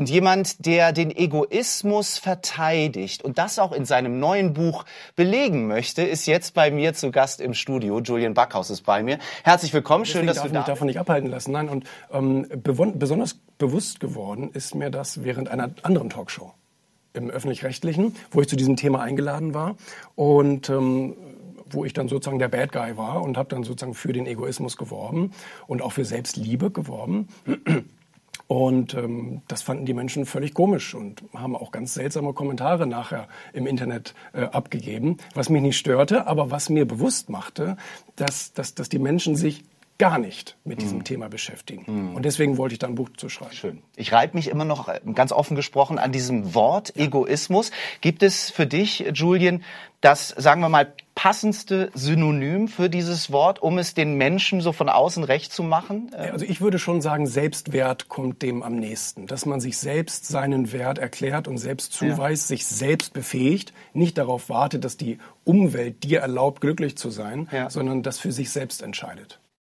Und jemand, der den Egoismus verteidigt und das auch in seinem neuen Buch belegen möchte, ist jetzt bei mir zu Gast im Studio. Julian Backhaus ist bei mir. Herzlich willkommen, schön, dass du da bist. davon nicht abhalten lassen. Nein, und ähm, besonders bewusst geworden ist mir das während einer anderen Talkshow im öffentlich-rechtlichen, wo ich zu diesem Thema eingeladen war und ähm, wo ich dann sozusagen der Bad Guy war und habe dann sozusagen für den Egoismus geworben und auch für Selbstliebe geworben. Und ähm, das fanden die Menschen völlig komisch und haben auch ganz seltsame Kommentare nachher im Internet äh, abgegeben, was mich nicht störte, aber was mir bewusst machte, dass, dass, dass die Menschen sich gar nicht mit diesem mm. Thema beschäftigen. Mm. Und deswegen wollte ich da ein Buch zu schreiben. Schön. Ich reibe mich immer noch äh, ganz offen gesprochen an diesem Wort Egoismus. Gibt es für dich, Julian, das, sagen wir mal, passendste Synonym für dieses Wort, um es den Menschen so von außen recht zu machen? Also ich würde schon sagen, Selbstwert kommt dem am nächsten. Dass man sich selbst seinen Wert erklärt und selbst zuweist, ja. sich selbst befähigt, nicht darauf wartet, dass die Umwelt dir erlaubt, glücklich zu sein, ja. sondern das für sich selbst entscheidet.